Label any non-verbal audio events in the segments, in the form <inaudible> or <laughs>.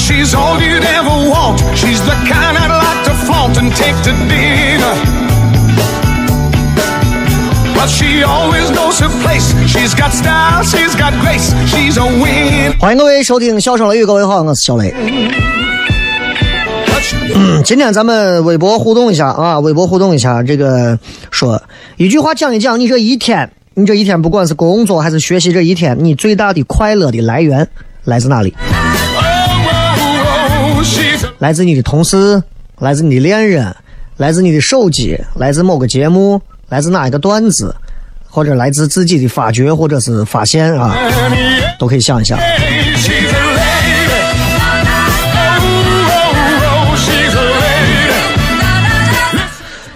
She's all you'd ever want. She's the kind I'd like to flaunt and take to dinner. But she always knows her place. She's got style, she's got grace. She's a win. 欢迎各位收听《笑声雷雨》，各位好，我是小雷。嗯，今天咱们微博互动一下啊，微博互动一下，这个说一句话讲一讲，你这一天，你这一天不管是工作还是学习，这一天你最大的快乐的来源来自哪里？来自你的同事，来自你的恋人，来自你的手机，来自某个节目，来自哪一个段子，或者来自自己的发掘或者是发现啊，都可以想一想。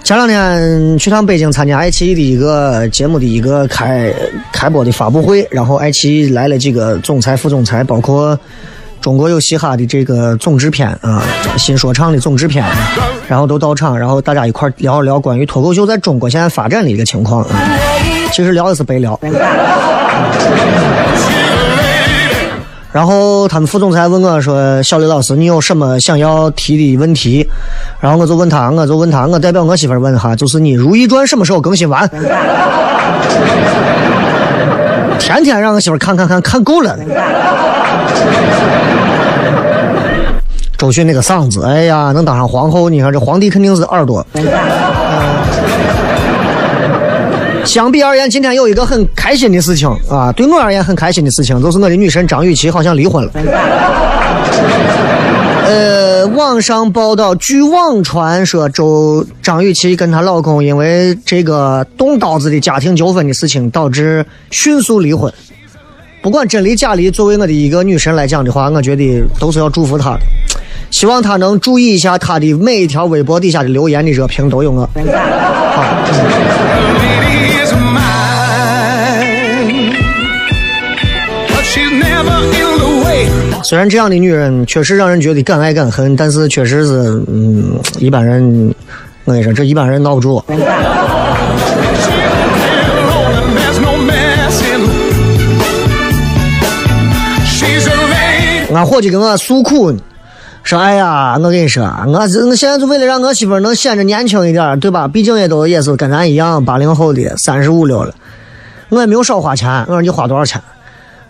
前两天去趟北京参加爱奇艺的一个节目的一个开开播的发布会，然后爱奇艺来了几个总裁、副总裁，包括中国有嘻哈的这个总制片啊，新说唱的总制片，然后都到场，然后大家一块聊一聊关于脱口秀在中国现在发展的一个情况啊。其实聊的是白聊。然后他们副总裁问我说：“小刘老师，你有什么想要提的问题？”然后我就问他，我就问他，我代表我媳妇儿问哈，就是你《如懿传》什么时候更新完？<laughs> 天天让我媳妇看看看看够了。<laughs> 周迅那个嗓子，哎呀，能当上皇后，你看这皇帝肯定是耳朵。相比而言，今天有一个很开心的事情啊，对我而言很开心的事情，就是我的女神张雨绮好像离婚了。呃，网上报道，据网传说周张雨绮跟她老公因为这个动刀子的家庭纠纷的事情，导致迅速离婚。不管真离假离，作为我的一个女神来讲的话，我觉得都是要祝福她的。希望她能注意一下她的每一条微博底下的留言的热评都有我。way. 虽然这样的女人确实让人觉得敢爱敢恨，但是确实是，嗯，一般人，我跟你说，这一般人闹不住。俺伙计跟我诉苦呢，说：“哎呀，我跟你说，我是我现在就为了让我媳妇能显着年轻一点，对吧？毕竟也都也是跟咱一样八零后的，三十五六了，我也没有少花钱。我说你花多少钱？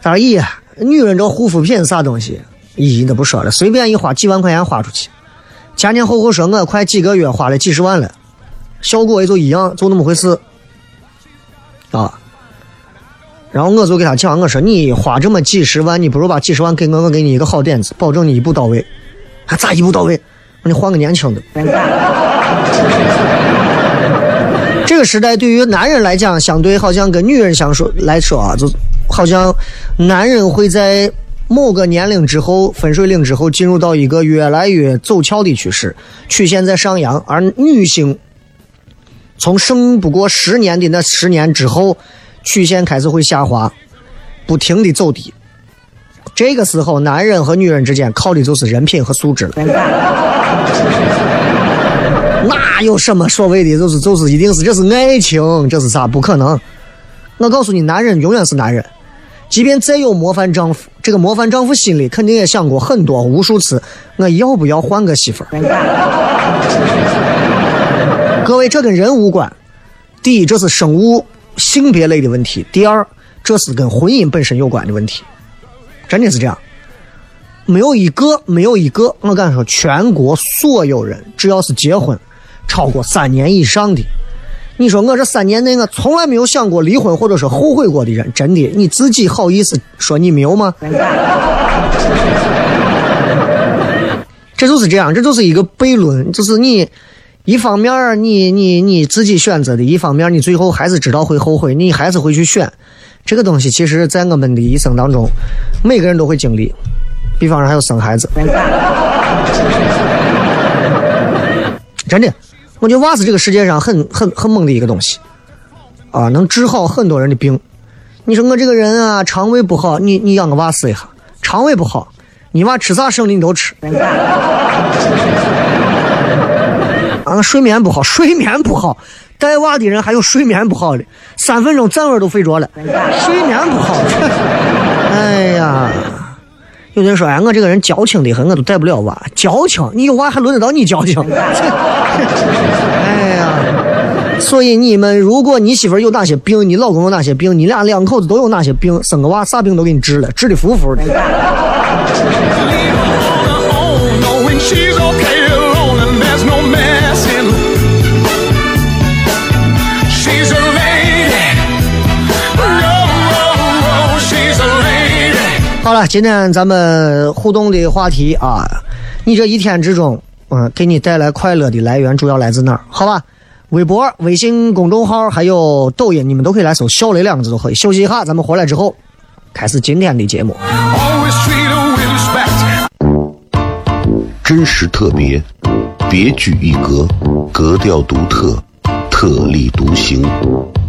他说：咦，女人这护肤品啥东西，咦，那不说了，随便一花几万块钱花出去，前前后后说我快几个月花了几十万了，效果也就一样，就那么回事。啊。”然后我就给他讲，我说你花这么几十万，你不如把几十万给我，我给你一个好点子，保证你一步到位。还咋一步到位？我你换个年轻的。这个时代对于男人来讲，相对好像跟女人相说来说啊，就好像男人会在某个年龄之后，分水岭之后，进入到一个越来越走俏的趋势，曲线在上扬，而女性从剩不过十年的那十年之后，曲线开始会下滑，不停的走低。这个时候，男人和女人之间靠的就是人品和素质了。<laughs> 哪有什么所谓的，就是就是一定是这是爱情，这是啥？不可能！我告诉你，男人永远是男人，即便再有模范丈夫，这个模范丈夫心里肯定也想过很多无数次，我要不要换个媳妇儿？各位，这跟人无关。第一，这是生物性别类的问题；第二，这是跟婚姻本身有关的问题。真的是这样，没有一个，没有一个，我敢说，全国所有人只要是结婚超过三年以上的，你说我这三年内我从来没有想过离婚或者说后悔过的人，真的，你自己好意思说你没有吗？这就是这样，这就是一个悖论，就是你一方面你你你自己选择的，一方面你最后还是知道会后悔，你还是会去选。这个东西其实，在我们的一生当中，每个人都会经历。比方说，还有生孩子，<laughs> 真的，我觉得娃是这个世界上很很很猛的一个东西，啊，能治好很多人的病。你说我这个人啊，肠胃不好，你你养个娃试一下，肠胃不好，你娃吃啥生的你都吃。啊，睡眠不好，<laughs> 睡眠不好。带娃的人还有睡眠不好的，三分钟站稳都睡着了。睡眠不好，<laughs> 哎呀！有人说：“哎，我这个人矫情的很，我都带不了娃。矫情？你有娃还轮得到你矫情？” <laughs> 哎呀！所以你们，如果你媳妇有哪些病，你老公有哪些病，你俩两口子都有哪些病，生个娃啥病都给你治了，治的服服的。了，今天咱们互动的话题啊，你这一天之中，嗯，给你带来快乐的来源主要来自哪儿？好吧，微博、微信公众号还有抖音，你们都可以来搜“小雷”两个字都可以。休息一下，咱们回来之后开始今天的节目。真实特别，别具一格，格调独特，特立独行，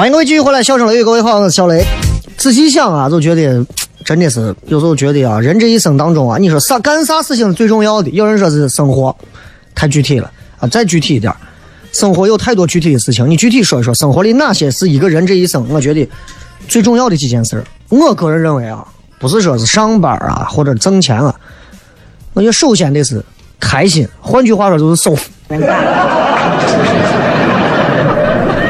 欢迎各位继续回来，笑声雷雨，各位好，我是小雷。仔细想啊，就觉得真的是有时候觉得啊，人这一生当中啊，你说啥干啥事情最重要的？有人说是生活，太具体了啊，再具体一点，生活有太多具体的事情，你具体说一说，生活里哪些是一个人这一生我觉得最重要的几件事？我个人认为啊，不是说是上班啊或者挣钱啊，我觉得首先得是开心，换句话说就是舒服。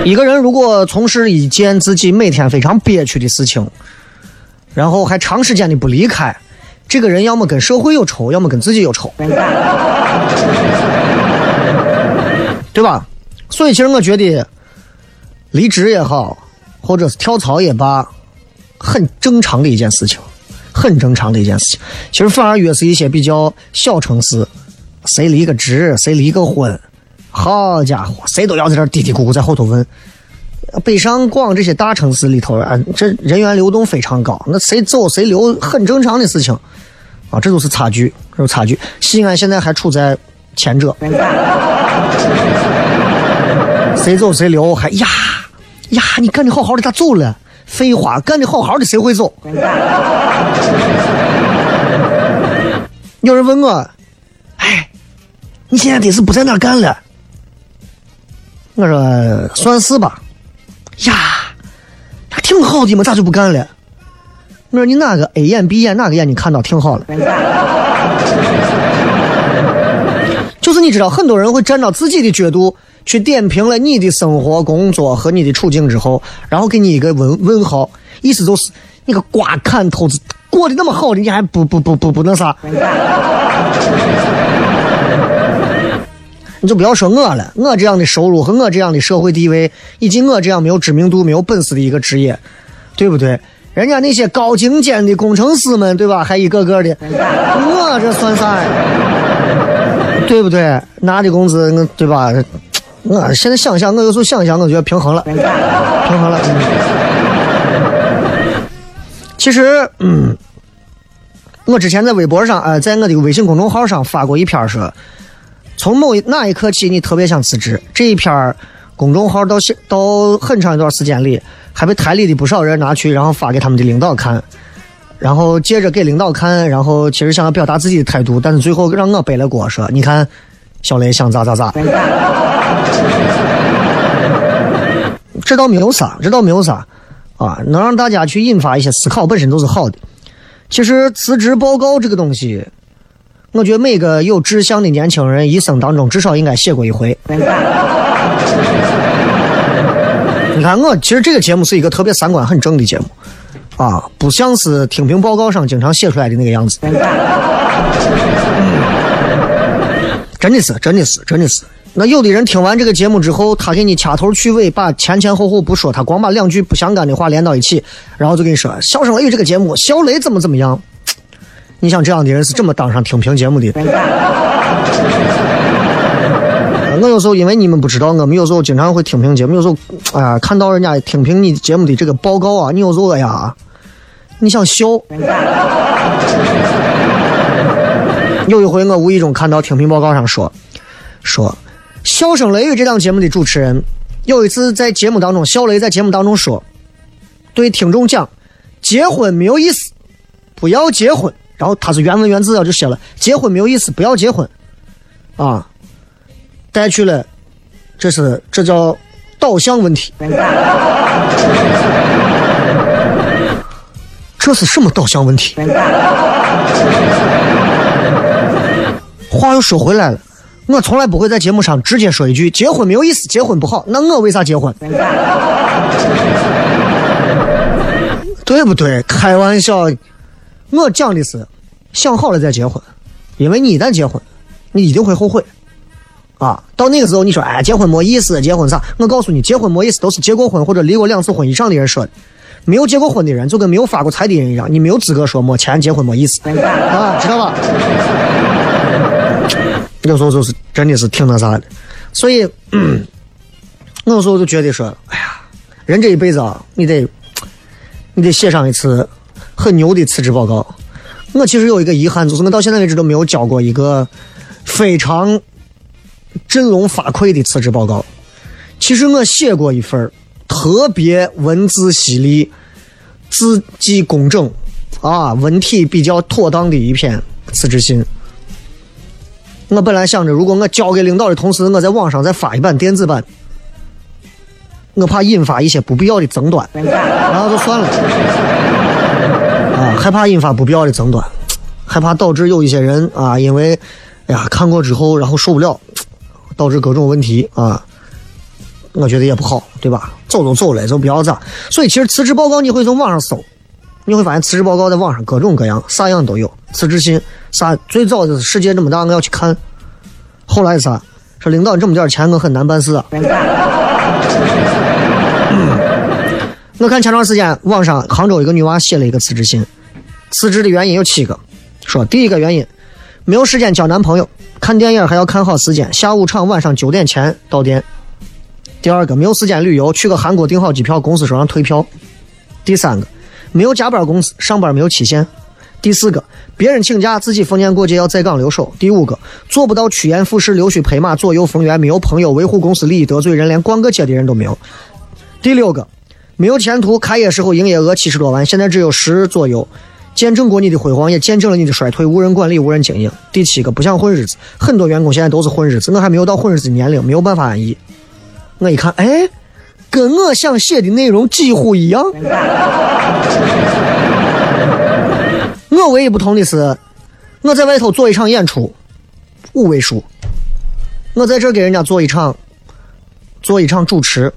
一个人如果从事一件自己每天非常憋屈的事情，然后还长时间的不离开，这个人要么跟社会有仇，要么跟自己有仇，对吧？所以其实我觉得，离职也好，或者是跳槽也罢，很正常的一件事情，很正常的一件事情。其实反而越是一些比较小城市，谁离个职，谁离个婚，好家伙，谁都要在这嘀嘀咕咕在后头问。北上广这些大城市里头啊，这人员流动非常高，那谁走谁留很正常的事情啊，这都是差距，这是差距。西安现在还处在前者，<laughs> 谁走谁留，还呀呀，你干的好好的咋走了？废话，干的好好的谁会走？有人问我，哎，你现在得是不在那干了？我说算是吧。呀，挺好的嘛，咋就不干了？我说你哪个 A 眼 B 眼哪个眼睛看到挺好了？<laughs> 就是你知道，很多人会站到自己的角度去点评了你的生活、工作和你的处境之后，然后给你一个问问号，意思就是你个瓜砍头子过得那么好的，你还不不不不不那啥？<laughs> 你就不要说我了，我这样的收入和我这样的社会地位，以及我这样没有知名度、没有本事的一个职业，对不对？人家那些高精尖的工程师们，对吧？还一个个的，我这算啥呀？对不对？拿的工资，对吧？我现在想想，我有时候想想，我觉得平衡了，平衡了。其实，嗯，我之前在微博上，呃，在我的微信公众号上发过一篇说。从某一哪一刻起，你特别想辞职？这一篇公众号到现到很长一段时间里，还被台里的不少人拿去，然后发给他们的领导看，然后接着给领导看，然后其实想要表达自己的态度，但是最后让我背了锅，说你看，小雷想咋咋咋。这倒没有啥，这倒没有啥，啊，能让大家去引发一些思考，本身都是好的。其实辞职报告这个东西。我觉得每个有志向的年轻人一生当中至少应该写过一回。你看我，其实这个节目是一个特别三观很正的节目，啊，不像是听评报告上经常写出来的那个样子。真的是，真的是，真的是。那有的人听完这个节目之后，他给你掐头去尾，把前前后后不说，他光把两句不相干的话连到一起，然后就跟你说《笑声雷雨》这个节目，小雷怎么怎么样。你想这样的人是怎么当上听评节目的？<laughs> 我有时候因为你们不知道，我们有时候经常会听评节目，有时候啊看到人家听评你节目的这个报告啊，你有时候呀，你想笑。有一回我无意中看到听评报告上说，说《笑声雷雨》这档节目的主持人有一次在节目当中，笑雷在节目当中说，对听众讲，结婚没有意思，不要结婚。然后他是原文原字啊，就写了结婚没有意思，不要结婚，啊，带去了，这是这叫导向问题，<laughs> 这是什么导向问题？话又说回来了，我从来不会在节目上直接说一句结婚没有意思，结婚不好，那我为啥结婚？<laughs> 对不对？开玩笑。我讲的是，想好了再结婚，因为你一旦结婚，你一定会后悔，啊，到那个时候你说，哎，结婚没意思，结婚啥？我告诉你，结婚没意思，都是结过婚或者离过两次婚以上的人说的，没有结过婚的人就跟没有发过财的人一样，你没有资格说没钱结婚没意思，啊，知道吧？有时候就是真的是挺那啥的，所以，我有时候就觉得说，哎呀，人这一辈子啊，你得，你得写上一次。很牛的辞职报告，我其实有一个遗憾，就是我到现在为止都没有交过一个非常振聋发聩的辞职报告。其实我写过一份特别文字犀利、字迹工整啊，文体比较妥当的一篇辞职信。我本来想着，如果我交给领导的同时，我在网上再发一版电子版，我怕引发一些不必要的争端，然后就算了。啊，害怕引发不必要的争端，<tsk> 害怕导致有一些人啊，因为，哎呀，看过之后然后受不了，<tsk> 导致各种问题啊，我觉得也不好，对吧？走都走了，就不要咋。所以其实辞职报告你会从网上搜，你会发现辞职报告在网上各种各样，啥样都有。辞职信啥？最早就是世界这么大，我要去看。后来啥？说领导这么点钱，我很难办事啊。<laughs> 我看前段时间网上杭州一个女娃写了一个辞职信，辞职的原因有七个，说第一个原因没有时间交男朋友，看电影还要看好时间，下午场晚上九点前到店。第二个没有时间旅游，去个韩国订好机票，公司说让退票。第三个没有加班工资，上班没有期限。第四个别人请假，自己逢年过节要在岗留守。第五个做不到趋炎附势、溜须拍马、左右逢源，没有朋友维护公司利益，得罪人连逛个街的人都没有。第六个没有前途，开业时候营业额七十多万，现在只有十左右，见证过你的辉煌，也见证了你的衰退，无人管理，无人经营。第七个不想混日子，很多员工现在都是混日子，我还没有到混日子年龄，没有办法安逸。我一看，哎，跟我想写的内容几乎一样。<laughs> 我唯一不同的是，我在外头做一场演出，五位数；我在这给人家做一场，做一场主持，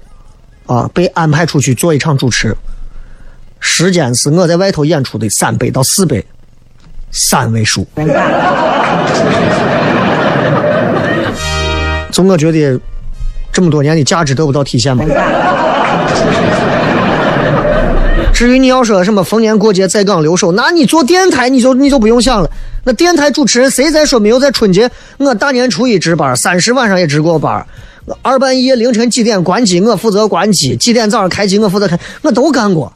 啊，被安排出去做一场主持，时间是我在外头演出的三倍到四倍，三位数。从我觉得。这么多年的价值得不到体现吗？至于你要说什么逢年过节在岗留守，那你做电台你就你就不用想了。那电台主持人谁在说没有在春节？我大年初一值班，三十晚上也值过班，二半夜凌晨几点关机我负责关机，几点早上开机我负责开，我都干过，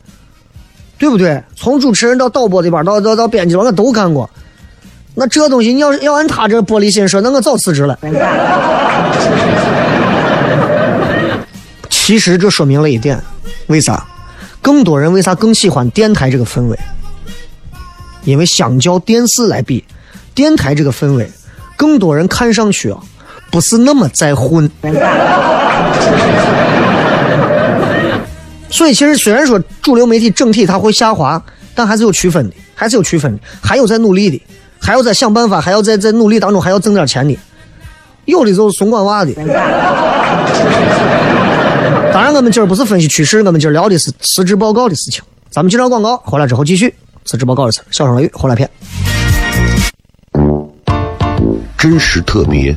对不对？从主持人到导播这边到到到编辑我都干过。那这东西你要要按他这玻璃心说，那我早辞职了。<laughs> 其实这说明了一点，为啥？更多人为啥更喜欢电台这个氛围？因为相较电视来比，电台这个氛围，更多人看上去啊，不是那么在混。所以其实虽然说主流媒体整体它会下滑，但还是有区分的，还是有区分的，还有在努力的，还要在想办法，还要在在努力当中还要挣点钱的，有的就是怂管娃的。当然，我们今儿不是分析趋势，我们今儿聊的是辞职报告的事情。咱们接着广告，回来之后继续辞职报告的事。小声雷雨，回来片。真实特别，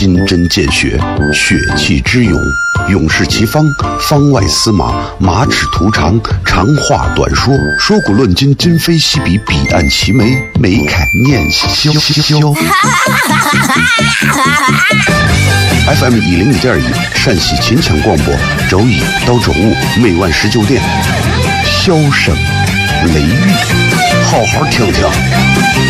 金针见血，血气之勇。勇士齐方，方外司马，马齿图长，长话短说，说古论今，今非昔比，彼岸齐眉，眉开眼笑。<laughs> FM 一零一点一，陕西秦腔广播，周一到周五每晚十九点，箫声雷雨，好好听听。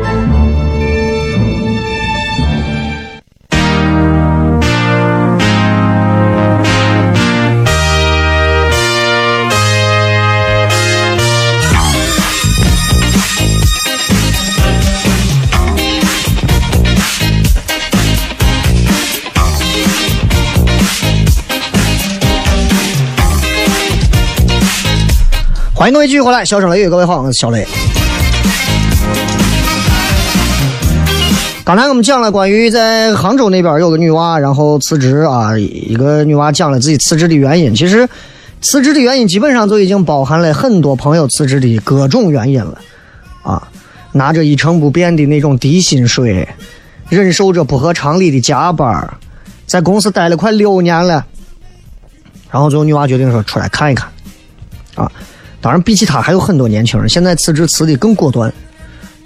欢迎各位继续回来，小声雷雨，各位好，我是小雷。刚才我们讲了关于在杭州那边有个女娃，然后辞职啊，一个女娃讲了自己辞职的原因。其实辞职的原因基本上就已经包含了很多朋友辞职的各种原因了啊，拿着一成不变的那种低薪水，忍受着不合常理的加班，在公司待了快六年了，然后最后女娃决定说出来看一看啊。当然，比起他还有很多年轻人现在辞职辞的更果断，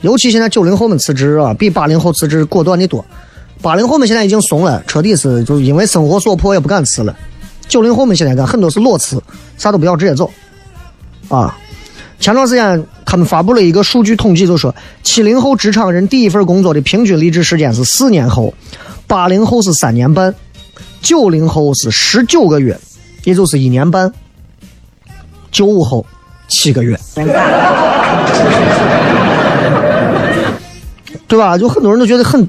尤其现在九零后们辞职啊，比八零后辞职果断的多。八零后们现在已经怂了，彻底是就因为生活所迫也不敢辞了。九零后们现在干很多是裸辞，啥都不要直接走。啊，前段时间他们发布了一个数据统计，就说七零后职场人第一份工作的平均离职时间是四年后，八零后是三年半，九零后是十九个月，也就是一年半，九五后七个月，<laughs> 对吧？就很多人都觉得很，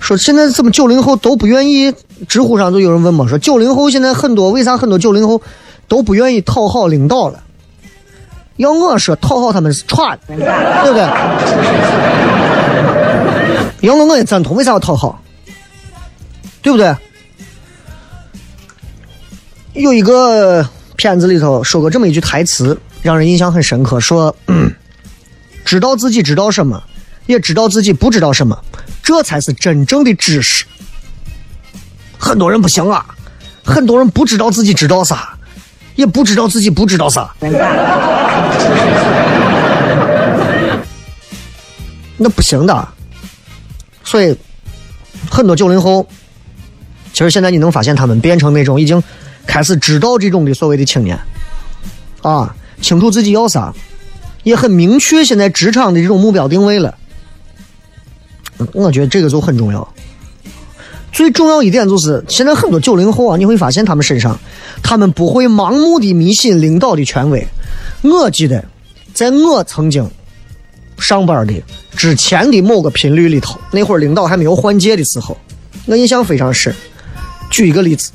说现在怎么九零后都不愿意？知乎上就有人问嘛，说九零后现在很多为啥很多九零后都不愿意讨好领导了？要我说，讨好他们是串，对不对？要我我也赞同，为啥要讨好？对不对？有一个片子里头说过这么一句台词，让人印象很深刻，说：“知道自己知道什么，也知道自己不知道什么，这才是真正的知识。”很多人不行啊，很多人不知道自己知道啥，也不知道自己不知道啥。那不行的，所以很多九零后，其实现在你能发现他们变成那种已经开始知道这种的所谓的青年，啊，清楚自己要啥，也很明确现在职场的这种目标定位了。我觉得这个就很重要。最重要一点就是，现在很多九零后啊，你会发现他们身上，他们不会盲目的迷信领导的权威。我记得，在我曾经上班的之前的某个频率里头，那会儿领导还没有换届的时候，我印象非常深。举一个例子，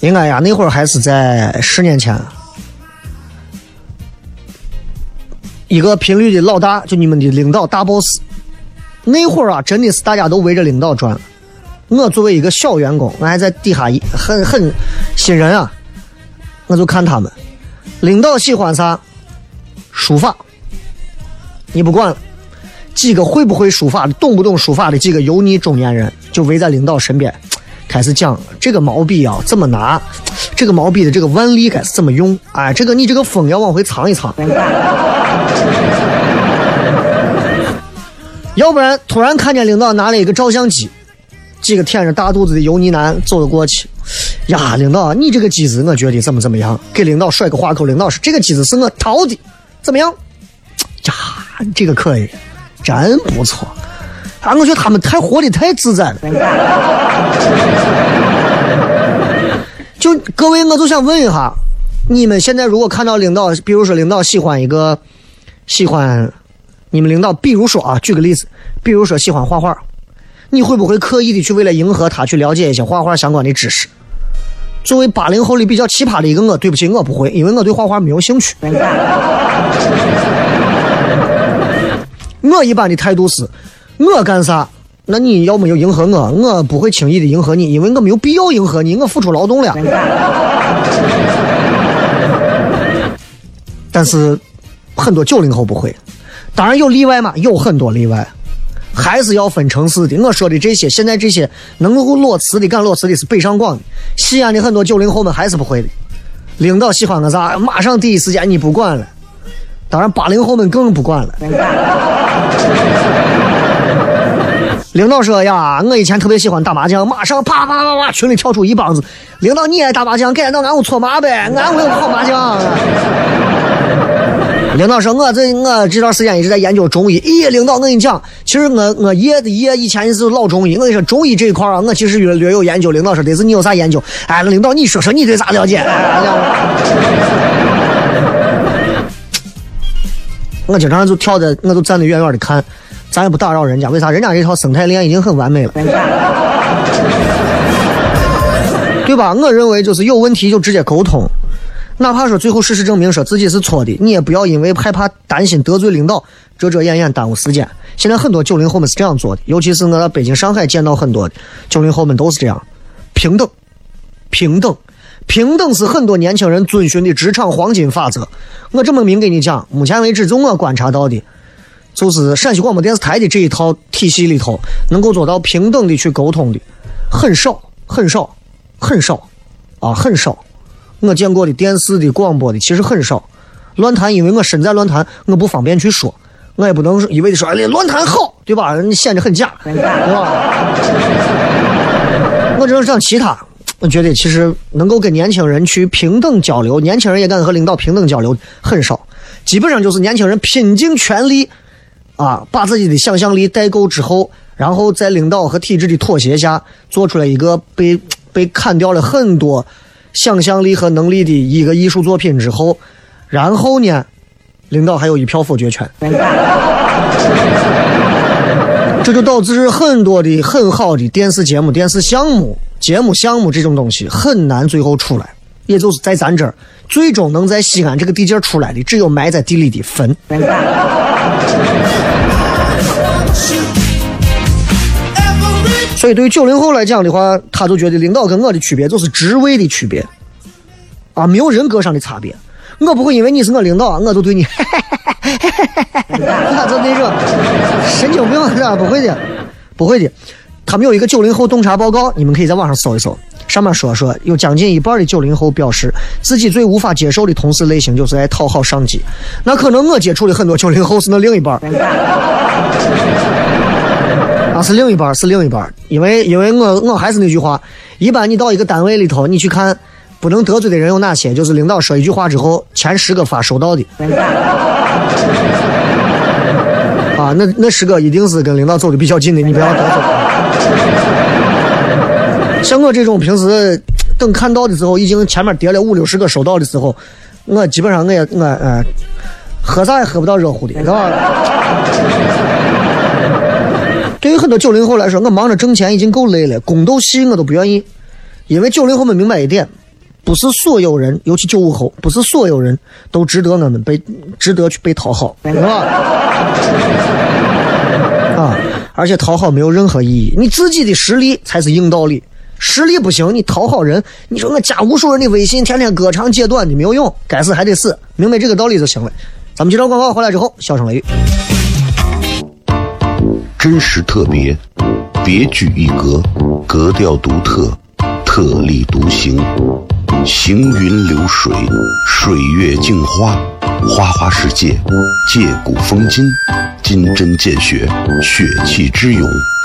应该呀，那会儿还是在十年前，一个频率的老大，就你们的领导大 boss。那会儿啊，真的是大家都围着领导转。我作为一个小员工，我还在底下一很很新人啊，我就看他们。领导喜欢啥？书法，你不管。几个会不会书法的、懂不懂书法的几个油腻中年人，就围在领导身边，开始讲这个毛笔啊怎么拿，这个毛笔的这个腕力该是怎么用？哎，这个你这个锋要往回藏一藏。要不然突然看见领导拿了一个照相机，几个舔着大肚子的油腻男走了过去。呀，领导，你这个机子我觉得怎么怎么样？给领导甩个话口，领导说这个机子是我淘的，怎么样？呀，这个可以，真不错。啊，我觉得他们太活的太自在了。就各位，我就想问一下，你们现在如果看到领导，比如说领导喜欢一个，喜欢。你们领导，比如说啊，举个例子，比如说喜欢画画，你会不会刻意的去为了迎合他去了解一些画画相关的知识？作为八零后里比较奇葩的一个我，对不起，我不会，因为我对画画没有兴趣。<laughs> 我一般的态度是，我干啥，那你要没有迎合我，我不会轻易的迎合你，因为我没有必要迎合你，我付出劳动了。但是很多九零后不会。当然有例外嘛，有很多例外，还是要分城市的。我说的这些，现在这些能够裸辞的、敢裸辞的是北上广的，西安的很多九零后们还是不会的。领导喜欢个啥，马上第一时间你不管了。当然八零后们更不管了。领导说呀，我以前特别喜欢打麻将，马上啪啪啪啪，群里跳出一帮子。领导你也打麻将，改到俺屋搓麻呗，俺屋有好麻将。领导说：“我这我这段时间一直在研究中医。咦，领导，我跟你讲，其实我我爷的爷以前是老中医。我跟你说，中医这一块啊，我其实略略有研究。领导说得是你有啥研究？哎，领导你说说你对啥了解？<laughs> <laughs> 我经常就跳在，我就站得远远的看，咱也不打扰人家。为啥？人家这套生态链已经很完美了，对吧？我认为就是有问题就直接沟通。”哪怕说最后事实证明说自己是错的，你也不要因为害怕担心得罪领导，遮遮掩掩耽误时间。现在很多九零后们是这样做的，尤其是我在北京、上海见到很多九零后们都是这样，平等，平等，平等是很多年轻人遵循的职场黄金法则。我这么明给你讲，目前为止，就我观察到的，就是陕西广播电视台的这一套体系里头，能够做到平等的去沟通的很少，很少，很少，啊，很少。我见过的电视的、广播的其实很少。论坛，因为我身在论坛，我不方便去说，我也不能一味的说哎，论坛好，对吧？你显得很假，对吧？<laughs> 我只能讲其他。我觉得其实能够跟年轻人去平等交流，年轻人也敢和领导平等交流很少。基本上就是年轻人拼尽全力啊，把自己的想象力带够之后，然后在领导和体制的妥协下，做出来一个被被砍掉了很多想象力和能力的一个艺术作品之后，然后呢，领导还有一票否决权。这就导致很多的很好的电视节目、电视项目、节目项目这种东西很难最后出来，也就是在咱这儿，最终能在西安这个地界出来的，只有埋在地里的坟。所以对于九零后来讲的话，他就觉得领导跟我的区别就是职位的区别，啊，没有人格上的差别。我不会因为你是我领导，我就对你，我 <laughs> 就那种神经病是吧？不会的，不会的。他们有一个九零后洞察报告，你们可以在网上搜一搜，上面说说有将近一半的九零后表示自己最无法接受的同事类型就是爱讨好上级。那可能我接触的很多九零后是那另一半 <laughs> 啊，是另一半，是另一半。因为因为我我还是那句话，一般你到一个单位里头，你去看。不能得罪的人有哪些？就是领导说一句话之后，前十个发收到的。<laughs> 啊，那那十个一定是跟领导走的比较近的，你不要得罪。像我这种平时等看到的时候，已经前面叠了五六十个收到的时候，我基本上我也我呃，喝啥也喝不到热乎的，是吧？<laughs> 对于很多九零后来说，我忙着挣钱已经够累了，宫斗戏我都不愿意，因为九零后们明白一点。不是所有人，尤其九五后，不是所有人都值得我们被值得去被讨好，是吧？<laughs> 啊！而且讨好没有任何意义，你自己的实力才是硬道理。实力不行，你讨好人，你说我加无数人的微信，天天割长截短的没有用，该死还得死，明白这个道理就行了。咱们接着广告回来之后，笑声雷雨，真实特别，别具一格，格调独特，特立独行。行云流水，水月镜花，花花世界，借古风今，金针见血，血气之勇，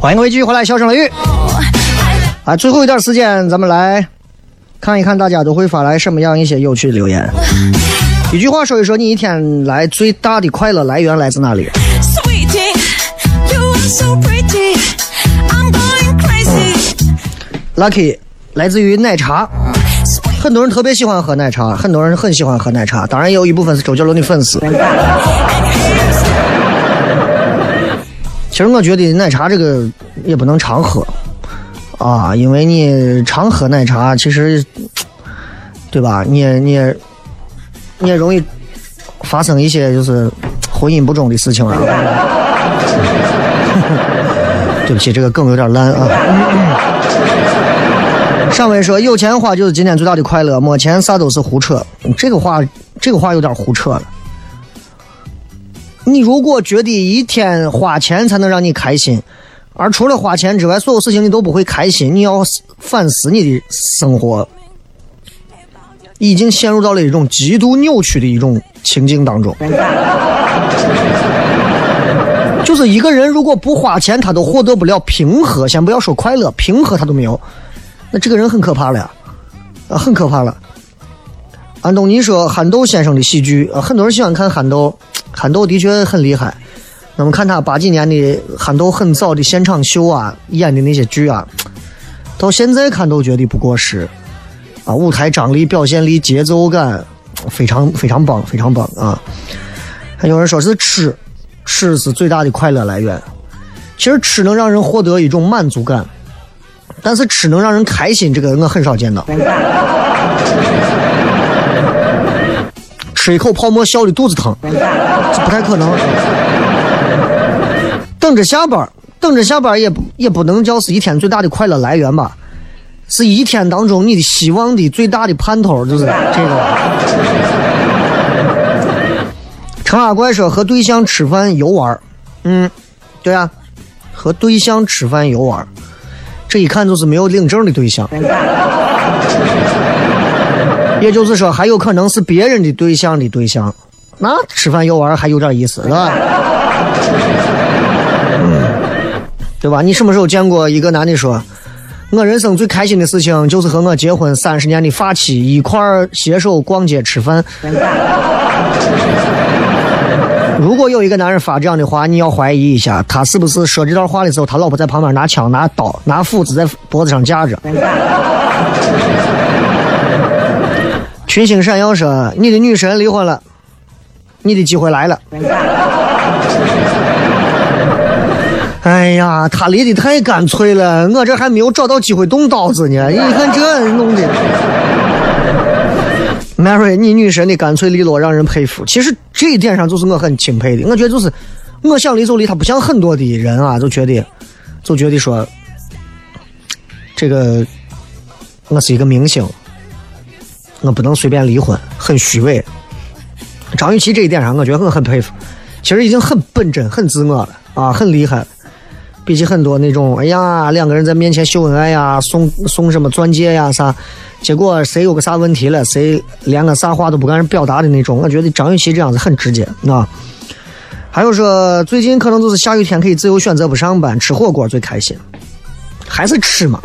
欢迎各位继续回来，笑声雷雨 Oh, 啊！最后一段时间，咱们来看一看大家都会发来什么样一些有趣的留言。一句话说一说，你一天来最大的快乐来源来自哪里. Lucky 来自于奶茶，很多人特别喜欢喝奶茶，很多人很喜欢喝奶茶，当然也有一部分是周杰伦的粉丝。其实我觉得奶茶这个也不能常喝啊，因为你常喝奶茶，其实对吧？你也你也你也容易发生一些就是婚姻不忠的事情啊。<laughs> 对不起，这个梗有点烂啊。<coughs> 上位说有钱花就是今天最大的快乐，没钱啥都是胡扯。这个话，这个话有点胡扯了。你如果觉得一天花钱才能让你开心，而除了花钱之外，所有事情你都不会开心，你要反思你的生活，已经陷入到了一种极度扭曲的一种情境当中。<laughs> 就是一个人如果不花钱，他都获得不了平和，先不要说快乐，平和他都没有，那这个人很可怕了呀，啊，很可怕了。安东尼说憨豆先生的喜剧，呃，很多人喜欢看憨豆，憨豆的确很厉害。那么看他八几年的憨豆很早的现场秀啊，演的那些剧啊，到现在看都觉得不过时，啊，舞台张力、表现力、节奏感非常非常棒，非常棒啊！还有人说是吃，吃是最大的快乐来源。其实吃能让人获得一种满足感，但是吃能让人开心，这个我很少见到。吃一口泡沫笑的肚子疼，<laughs> 这不太可能。等着下班，等着下班也不也不能叫是一天最大的快乐来源吧？是一天当中你的希望的最大的盼头，就是这个。陈阿怪说和对象吃饭游玩嗯，对啊，和对象吃饭游玩这一看就是没有领证的对象。也就是说，还有可能是别人的对象的对象，那吃饭游玩还有点意思，是吧？嗯，对吧？你什么时候见过一个男的说，我人生最开心的事情就是和我结婚三十年的发妻一块儿携手逛街吃饭？如果有一个男人发这样的话，你要怀疑一下，他是不是说这段话的时候，他老婆在旁边拿枪、拿刀、拿斧子在脖子上架着？群星闪耀说：“你的女神离婚了，你的机会来了。<laughs> ”哎呀，他离得太干脆了，我这还没有找到机会动刀子呢。你看这弄的，<laughs> Mary，你女神的干脆利落让人佩服。其实这一点上就是我很钦佩的。我觉得就是我想离就离，他不像很多的人啊，就觉得就觉得说这个我是一个明星。我不能随便离婚，很虚伪。张雨绮这一点上，我觉得我很佩服。其实已经很本真、很自我了啊，很厉害。比起很多那种，哎呀，两个人在面前秀恩爱呀，送送什么钻戒呀啥，结果谁有个啥问题了，谁连个啥话都不敢表达的那种，我觉得张雨绮这样子很直接啊。还有说，最近可能就是下雨天可以自由选择不上班，吃火锅最开心，还是吃嘛。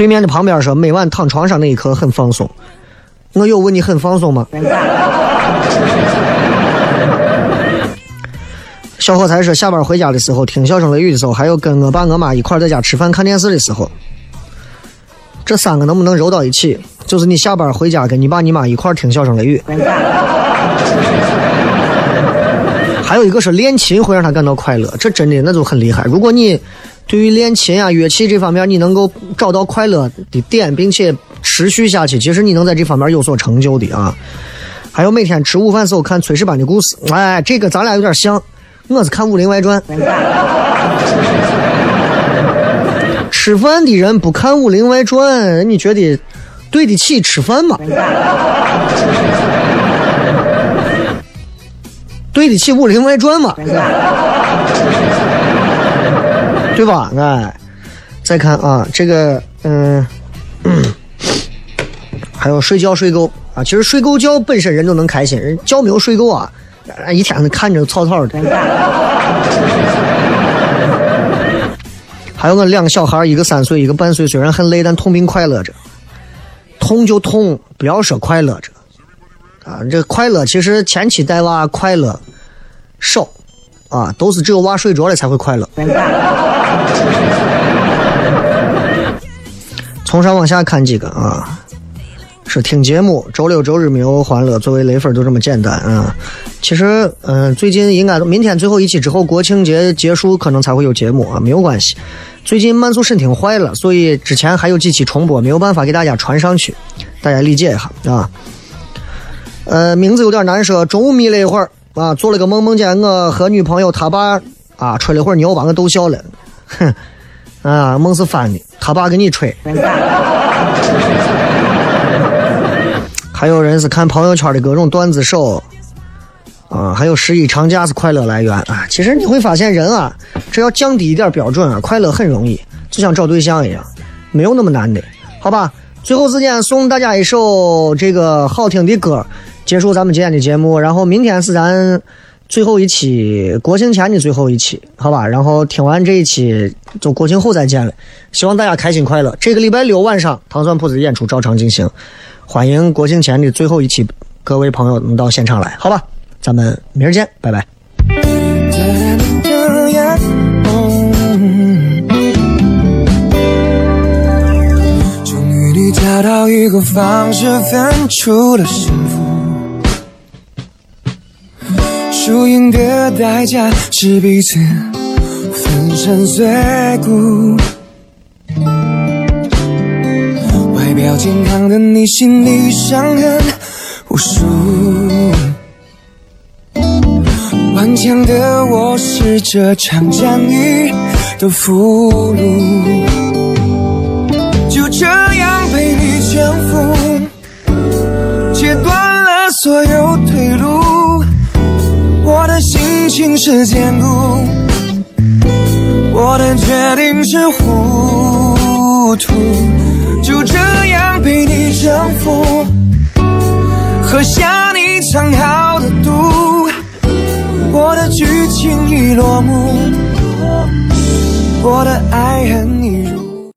对面的旁边说，每晚躺床上那一刻很放松。我有问你很放松吗？<laughs> 小伙才说，下班回家的时候听笑声雷雨的时候，还有跟我爸我妈一块在家吃饭看电视的时候，这三个能不能揉到一起？就是你下班回家跟你爸你妈一块听笑声雷雨。<laughs> 还有一个是练琴会让他感到快乐，这真的那就很厉害。如果你对于练琴啊、乐器这方面，你能够找到快乐的点，并且持续下去，其实你能在这方面有所成就的啊。还有每天吃午饭时候看炊事班的故事，哎，这个咱俩有点像。我是看《武林外传》，<laughs> 吃饭的人不看《武林外传》，你觉得对得起吃饭吗？对得起《武林外传》吗？对吧？哎，再看啊，这个，嗯，<clears throat> 还有睡觉睡够啊。其实睡够觉本身人就能开心，人觉没有睡够啊，一天看着草草的。<laughs> 还有我两个小孩，一个三岁，一个半岁，虽然很累，但痛并快乐着。痛就痛，不要说快乐着。啊，这快乐其实前期带娃快乐少。啊，都是只有娃睡着了才会快乐。从上往下看几个啊，是听节目，周六周日没有欢乐，作为雷粉就这么简单啊。其实，嗯，最近应该明天最后一期之后，国庆节结束可能才会有节目啊，没有关系。最近慢速审听坏了，所以之前还有几期重播，没有办法给大家传上去，大家理解一下啊。呃，名字有点难说，中午眯了一会儿。啊，做了个梦，梦见我和女朋友他爸啊吹了会儿牛，把我逗笑了。哼，啊，梦是翻的，他爸给你吹。还有人是看朋友圈的各种段子手，啊，还有十一长假是快乐来源啊。其实你会发现，人啊，只要降低一点标准啊，快乐很容易，就像找对象一样，没有那么难的，好吧？最后时间送大家一首这个好听的歌，结束咱们今天的节目。然后明天是咱最后一期国庆前的最后一期，好吧？然后听完这一期就国庆后再见了。希望大家开心快乐。这个礼拜六晚上糖蒜铺子演出照常进行，欢迎国庆前的最后一期各位朋友能到现场来，好吧？咱们明儿见，拜拜。终于你找到一个方式分出了胜输赢的代价是彼此粉身碎骨。外表健康的你，心里伤痕无数。顽强的我是这场战役的俘虏，就这样被你征服，切断了所有退路。我的心情是坚固，我的决定是糊涂，就这样被你征服，喝下你藏好的毒。我的剧情已落幕，我的爱恨已。